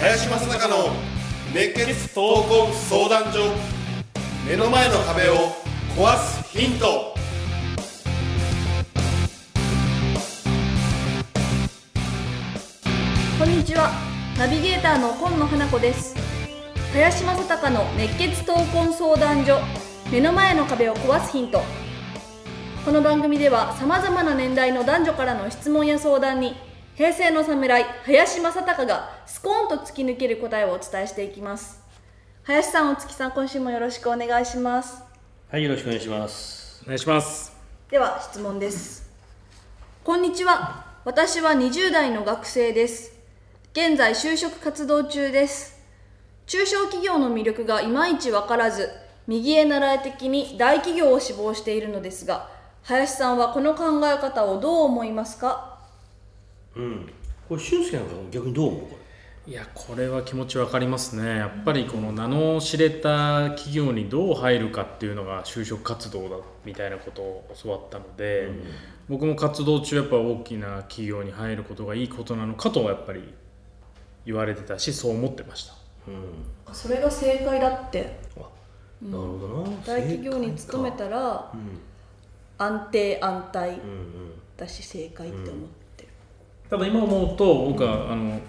林正孝の熱血闘魂相談所目の前の壁を壊すヒント。こんにちは。ナビゲーターの今野花子です。林正孝の熱血闘魂相談所。目の前の壁を壊すヒント。この番組ではさまざまな年代の男女からの質問や相談に平成の侍林正孝がスコーンと突き抜ける答えをお伝えしていきます。林さんお月さん今週もよろしくお願いします。はい、よろしくお願いします。お願いします。では質問です。こんにちは。私は20代の学生です。現在就職活動中です中小企業の魅力がいまいちわからず右へ習い的に大企業を志望しているのですが林さんはこの考え方をどう思いますか？うん。これ、俊介なんか逆にどう思う？こいやこれは気持ちわかりますね。やっぱりこの名の知れた企業にどう入るかっていうのが就職活動だみたいなことを教わったので、僕も活動中やっぱ大きな企業に入ることがいいことなのかとやっぱり言われてたしそう思ってました。れ。うん。それが正解だってあ、なるほどな。大企業に勤めたらうん。安定安泰うんうん。だし正解って思ってる、ただ今思うと僕はあの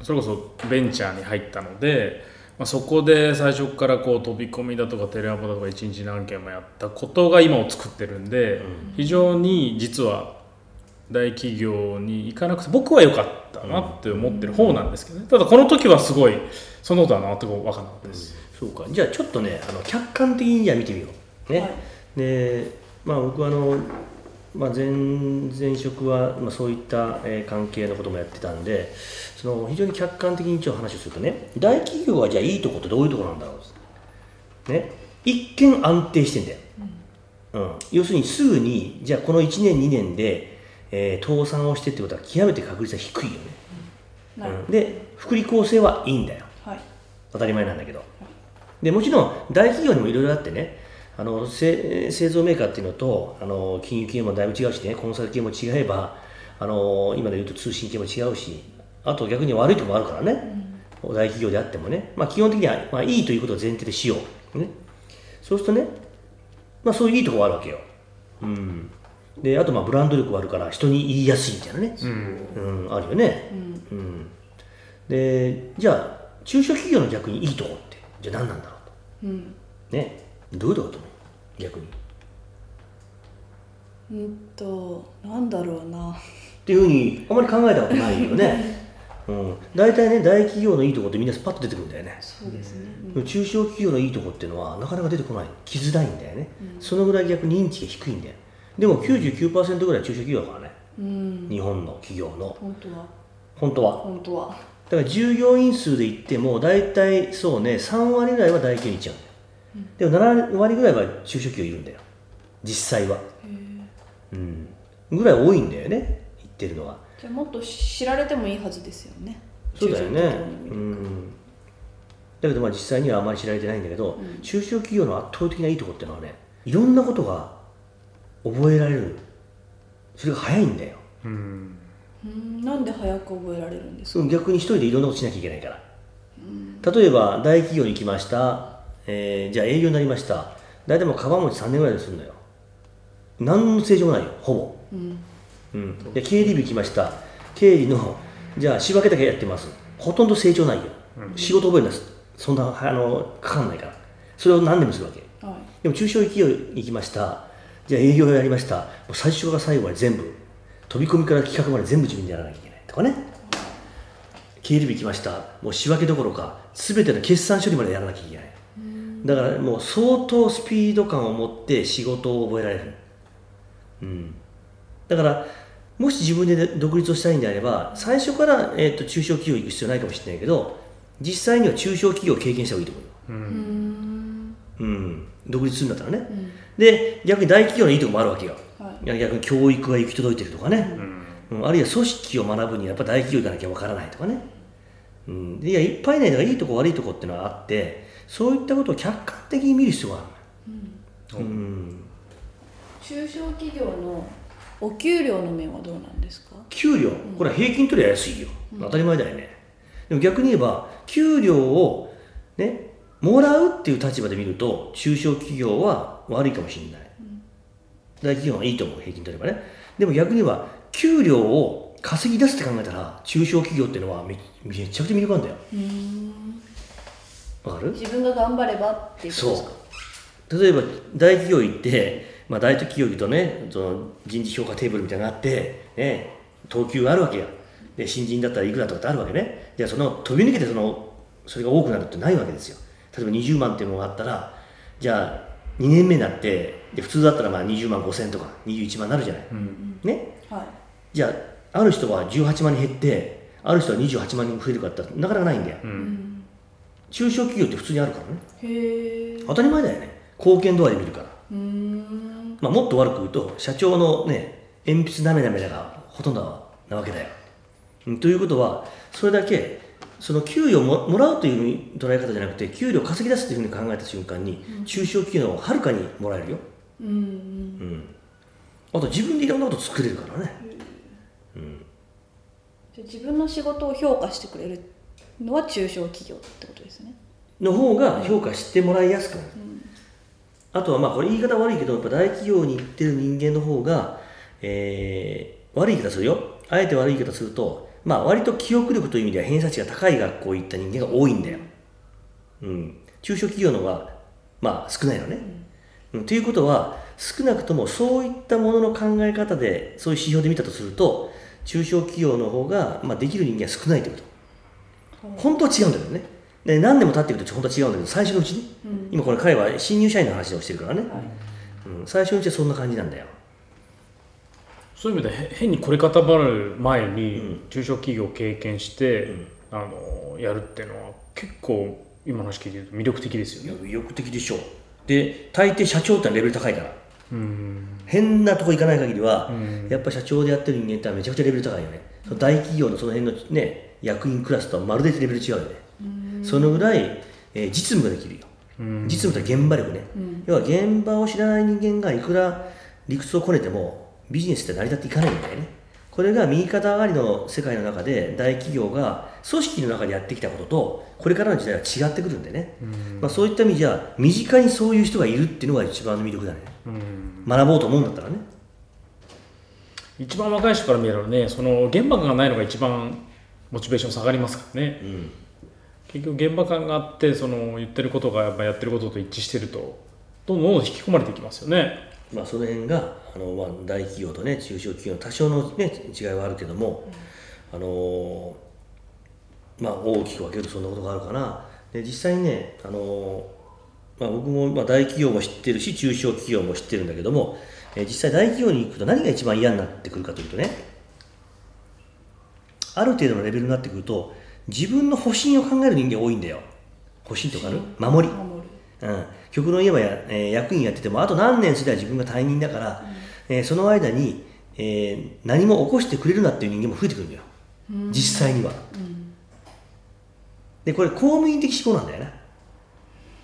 それこそベンチャーに入ったので、まあ、そこで最初からこう飛び込みだとかテレアポだとか一日何件もやったことが今を作ってるんで、非常に実は大企業に行かなくて僕は良かったなって思ってる方なんですけどねただこの時はすごいそのことは全く分からなかったです、そうか。じゃあ、ちょっとね、あの客観的にじゃあ見てみよう。ね。はいで、まあ、僕はあの。まあ、前前職は、まあ、そういった、えー関係のこともやってたんでその非常に客観的に一応話をするとね大企業はじゃあいいとこってどういうとこなんだろうね一見安定してんだよ、うん要するにすぐにじゃあこの1年2年で、えー倒産をしてってことは極めて確率は低いよね、うん。で福利厚生はいいんだよ。はい。当たり前なんだけど。でもちろん大企業にもいろいろあってねあのせ製造メーカーっていうのとあの金融系もだいぶ違うしねコンサル系も違えばあの今で言うと通信系も違うしあと逆に悪いところもあるからね、大企業であってもね、まあ、基本的には、まあ、いいということを前提でしよう、ね、そうするとね、まあ、そういういいところがあるわけよ、うん、であとまあブランド力があるから人に言いやすいみたいなね、うん。あるよね、うん。でじゃあ中小企業の逆にいいとこってじゃあ何なんだろうと。うん。ね。どういうとこと思う？逆に。っうんとなんだろうな。ていうふうにあまり考えたことないよね、うん、大体ね大企業のいいとこってみんなスパッと出てくるんだよね、そうですね、中小企業のいいとこっていうのはなかなか出てこない。来づらいんだよね、そのぐらい逆に認知が低いんだよでも99%ぐらい中小企業だからね。うん。日本の企業の。本当は。本当は。本当は。だから従業員数で言っても大体そうね3割ぐらいは大企業に行っちゃうんだよ、でも7割ぐらいは中小企業いるんだよ。実際は。うん。ぐらい多いんだよね言ってるのは。じゃあもっと知られてもいいはずですよね。そうだよね。うん。だけどまあ実際にはあまり知られてないんだけど、中小企業の圧倒的ないいところってのはねいろんなことが覚えられるそれが早いんだよ。うん。うん。なんで早く覚えられるんですか？逆に一人でいろんなことしなきゃいけないから、例えば大企業に行きました、えーじゃあ営業になりました。大体もうカバン持ち3年ぐらいでするんだよ。何の成長もないよほぼ、うん。で経理部行きました。経理のじゃあ仕分けだけやってます。ほとんど成長ないよ、仕事覚えるんですそんなあのかかんないから。それを何年もするわけ。はい。でも中小企業に行きましたじゃあ営業やりました。もう最初から最後まで全部。飛び込みから企画まで全部自分でやらなきゃいけないとかね。経理部行きました。もう仕分けどころか全ての決算処理までやらなきゃいけない。だからもう相当スピード感を持って仕事を覚えられる、うん、だからもし自分で独立をしたいんであれば最初から、えー、と中小企業行く必要ないかもしれないけど実際には中小企業を経験した方がいいと思うよ。うん、独立するんだったらね、で逆に大企業のいいところもあるわけよ、はい。逆に教育が行き届いてるとかね、うん。あるいは組織を学ぶにはやっぱ大企業行かなきゃわからないとかね、うん、でいやいっぱいねだからいいとこ悪いとこっていうのはあってそういったことを客観的に見る必要があるのよ、うん、中小企業のお給料の面はどうなんですか？給料。これは平均取りゃ安いよ、当たり前だよね。でも逆に言えば給料をねもらうっていう立場で見ると中小企業は悪いかもしれない、大企業はいいと思う平均取ればね。でも逆に言えば給料を稼ぎ出すって考えたら中小企業っていうのはめめちゃくちゃ魅力あるんだよ。わかる？自分が頑張ればっていうことですか？そう。例えば大企業行って、まあ、大企業行くとねその人事評価テーブルみたいなのがあって、ね、等級があるわけや。で新人だったらいくらとかってあるわけね。じゃあその飛び抜けてそのそれが多くなるってないわけですよ。例えば20万っていうのがあったらじゃあ2年目になってで普通だったらまあ20万5千とか21万になるじゃない、ね？はい。じゃあある人は18万に減ってある人は28万に増えるかってなかなかないんだよ、中小企業って普通にあるからね。へえ当たり前だよね。貢献度合いで見るから。うーん。まあ、もっと悪く言うと社長のね鉛筆なめなめだがほとんどなわけだよ、うんということはそれだけその給与をももらうという捉え方じゃなくて給料を稼ぎ出すというふうに考えた瞬間に、中小企業の方がはるかにもらえるよ、うんうん。うん、あと自分でいろんなこと作れるからね。じゃあ自分の仕事を評価してくれるのは中小企業ってことですね。の方が評価してもらいやすくなる、あとはまあこれ言い方悪いけどやっぱ大企業に行ってる人間の方が、えー悪い言い方するよ。あえて悪い言い方するとまあ割と記憶力という意味では偏差値が高い学校行った人間が多いんだよ、うん、中小企業の方がまあ少ないのね、うん。ということは少なくともそういったものの考え方でそういう指標で見たとすると中小企業の方が、まあ、できる人間が少ないということ。本当は違うんだけどね。で何年も経っていくと本当は違うんだけど最初のうちに、今これ彼は新入社員の話をしてるからね、うん、最初のうちはそんな感じなんだよそういう意味でへ変にこれ固まる前に中小企業を経験して、あのやるっていうのは結構今の話聞いてると魅力的ですよね。魅力的でしょう。で大抵社長ってのはレベル高いから。うん。変なとこ行かない限りは、うん。やっぱ社長でやってる人間ってめちゃくちゃレベル高いよね、その大企業のその辺のね役員クラスとはまるでレベル違うよね、そのぐらい、えー実務ができるよ、うん。実務って現場力ね、要は現場を知らない人間がいくら理屈をこねてもビジネスって成り立っていかないんだよね。これが右肩上がりの世界の中で大企業が組織の中でやってきたこととこれからの時代は違ってくるんでね、まあ、そういった意味じゃ身近にそういう人がいるっていうのが一番の魅力だね。うん。学ぼうと思うんだったらね。一番若い人から見ればねその現場感がないのが一番モチベーション下がりますからね、ん。結局現場感があってその言ってることがやっぱやってることと一致してるとどんどんどん引き込まれていきますよね。まあ、その辺があの、まあ、大企業とね中小企業の多少の、ね、違いはあるけども、あのまあ、大きく分けるとそんなことがあるかな。で実際にね、あのまあ、僕も、まあ、大企業も知ってるし中小企業も知ってるんだけども、えー実際大企業に行くと何が一番嫌になってくるかというとねある程度のレベルになってくると自分の保身を考える人間多いんだよ。保身とかね守り。うん、極論言えばや、えー役員やっててもあと何年すれば自分が退任だから、えーその間に、えー何も起こしてくれるなっていう人間も増えてくるんだよ、実際には、でこれ公務員的思考なんだよな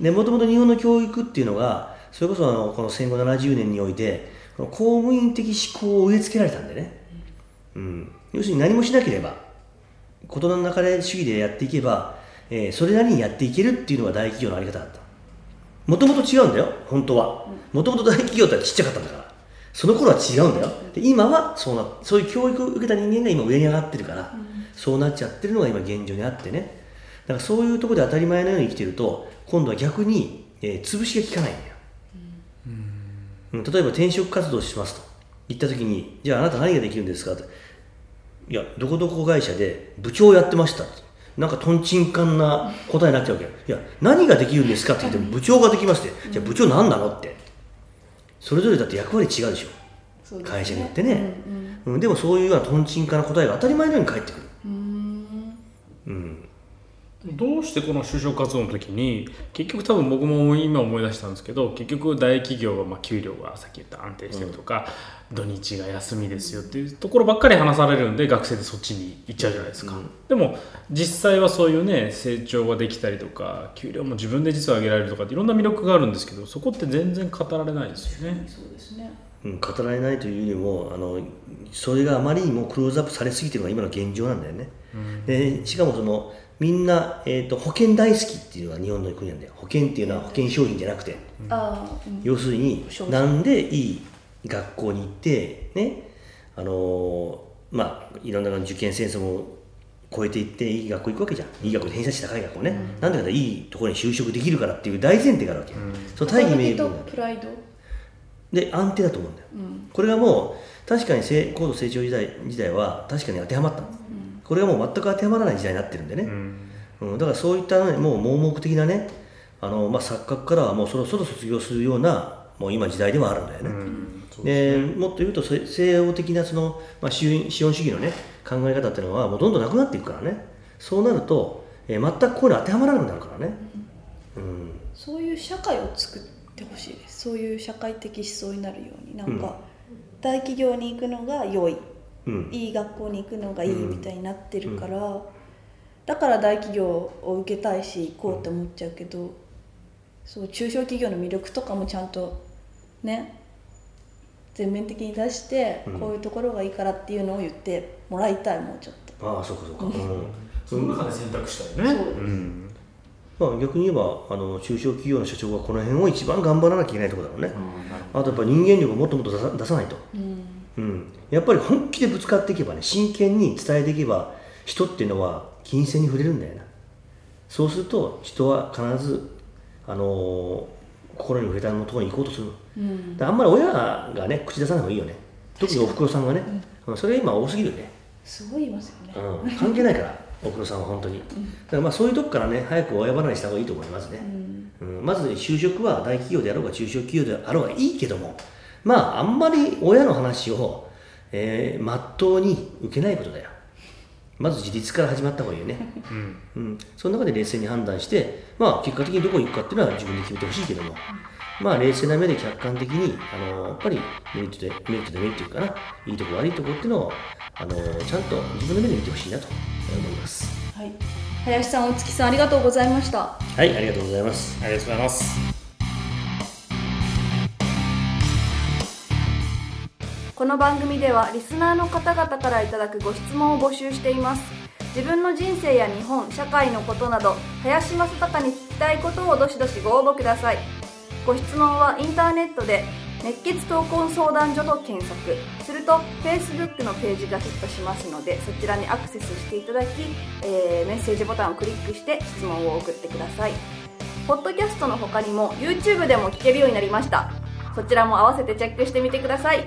でもともと日本の教育っていうのがそれこそあのこの戦後70年においてこの公務員的思考を植え付けられたんでね、うん、要するに何もしなければ事の中で主義でやっていけば、えーそれなりにやっていけるっていうのが大企業のあり方だったもともと違うんだよ本当は。もともと大企業ってちっちゃかったんだから。その頃は違うんだよ。で今はそうなそういう教育を受けた人間が今上に上がってるから、そうなっちゃってるのが今現状にあってね。だからそういうところで当たり前のように生きてると今度は逆に、えー潰しが効かないんだよ、うん。例えば転職活動しますと。言った時にじゃああなた何ができるんですかって。いやどこどこ会社で部長やってましたってなんかとんちんかんな答えになっちゃうわけ。よいや何ができるんですかって言っても部長ができますって。じゃあ部長何なのって。それぞれだって役割違うでしょ。そうです会社によってね、うんでもそういうようなとんちんかな答えが当たり前のように返ってくる、うん、どうしてこの就職活動の時に結局多分僕も今思い出したんですけど結局大企業はまあ給料がさっき言った安定してるとか、土日が休みですよっていうところばっかり話されるんで学生でそっちに行っちゃうじゃないですか、うん。でも実際はそういうね成長ができたりとか給料も自分で実は上げられるとかっていろんな魅力があるんですけどそこって全然語られないですよね。そうですね。うん、語られないというよりもあのそれがあまりにもクローズアップされすぎてるのが今の現状なんだよね、でしかもそのみんな、えー、と保険大好きっていうのが日本の国なんだよ。保険っていうのは保険商品じゃなくて、うん。要するになんでいい学校に行ってねあのーまあいろんな受験戦争も超えていっていい学校行くわけじゃん。いい学校で偏差値高い学校ね、なんでかっていいところに就職できるからっていう大前提があるわけ、その大義名分とプライド？で安定だと思うんだよ、うん。これがもう確かに成高度成長時代時代は確かに当てはまったの、これがもう全く当てはまらない時代になってるんでね、うん。だからそういった、ね、もう盲目的なねあの、まあ、錯覚からはもうそろそろ卒業するようなもう今時代ではあるんだよね、でもっと言うとせ西洋的なその、まあ、資本資本主義のね考え方っていうのはもうどんどんなくなっていくからね。そうなると、えー全くこういうの当てはまらなくなるからね、うん。そういう社会を作ってほしいです。そういう社会的思想になるように。なんか、大企業に行くのが良い。うんいい学校に行くのがいいみたいになってるから、だから大企業を受けたいし行こうって思っちゃうけど、そう中小企業の魅力とかもちゃんとね全面的に出して、うん。こういうところがいいからっていうのを言ってもらいたいもうちょっと。ああそうかそうか、うん。その中で選択したいね。そう。うん。まあ、逆に言えばあの中小企業の社長はこの辺を一番頑張らなきゃいけないところだろうね、あとやっぱ人間力をもっともっと出さ出さないと、うんうん、やっぱり本気でぶつかっていけばね真剣に伝えていけば人っていうのは金銭に触れるんだよな。そうすると人は必ず、あのー心に触れたところに行こうとするの。うん。であんまり親がね口出さない方がいいよね。特におふくろさんがね、うん。それが今多すぎるよね。すごい言いますよね、うん、関係ないからおふくろさんは本当に、だからまあそういうとこからね早く親離れした方がいいと思いますね、うん。まず就職は大企業であろうが中小企業であろうがいいけどもまああんまり親の話を、えー、真っ当に受けないことだよ。まず自立から始まった方がいいよね、うん。その中で冷静に判断して、まあ、結果的にどこに行くかっていうのは自分で決めてほしいけども、まあ、冷静な目で客観的に、あのやっぱりメリットで、メリットでメリットというかな、いいとこ悪いとこっていうのを、あのちゃんと自分の目で見てほしいなと思います。はい、林さん大月さんありがとうございました。はい、ありがとうございます。ありがとうございます。この番組ではリスナーの方々からいただくご質問を募集しています。自分の人生や日本社会のことなど林正孝に聞きたいことをどしどしご応募ください。ご質問はインターネットで熱血闘魂相談所と検索。すると Facebook のページがヒットしますのでそちらにアクセスしていただき、えーメッセージボタンをクリックして質問を送ってください。ポッドキャストの他にも YouTube でも聞けるようになりました。そちらも合わせてチェックしてみてください。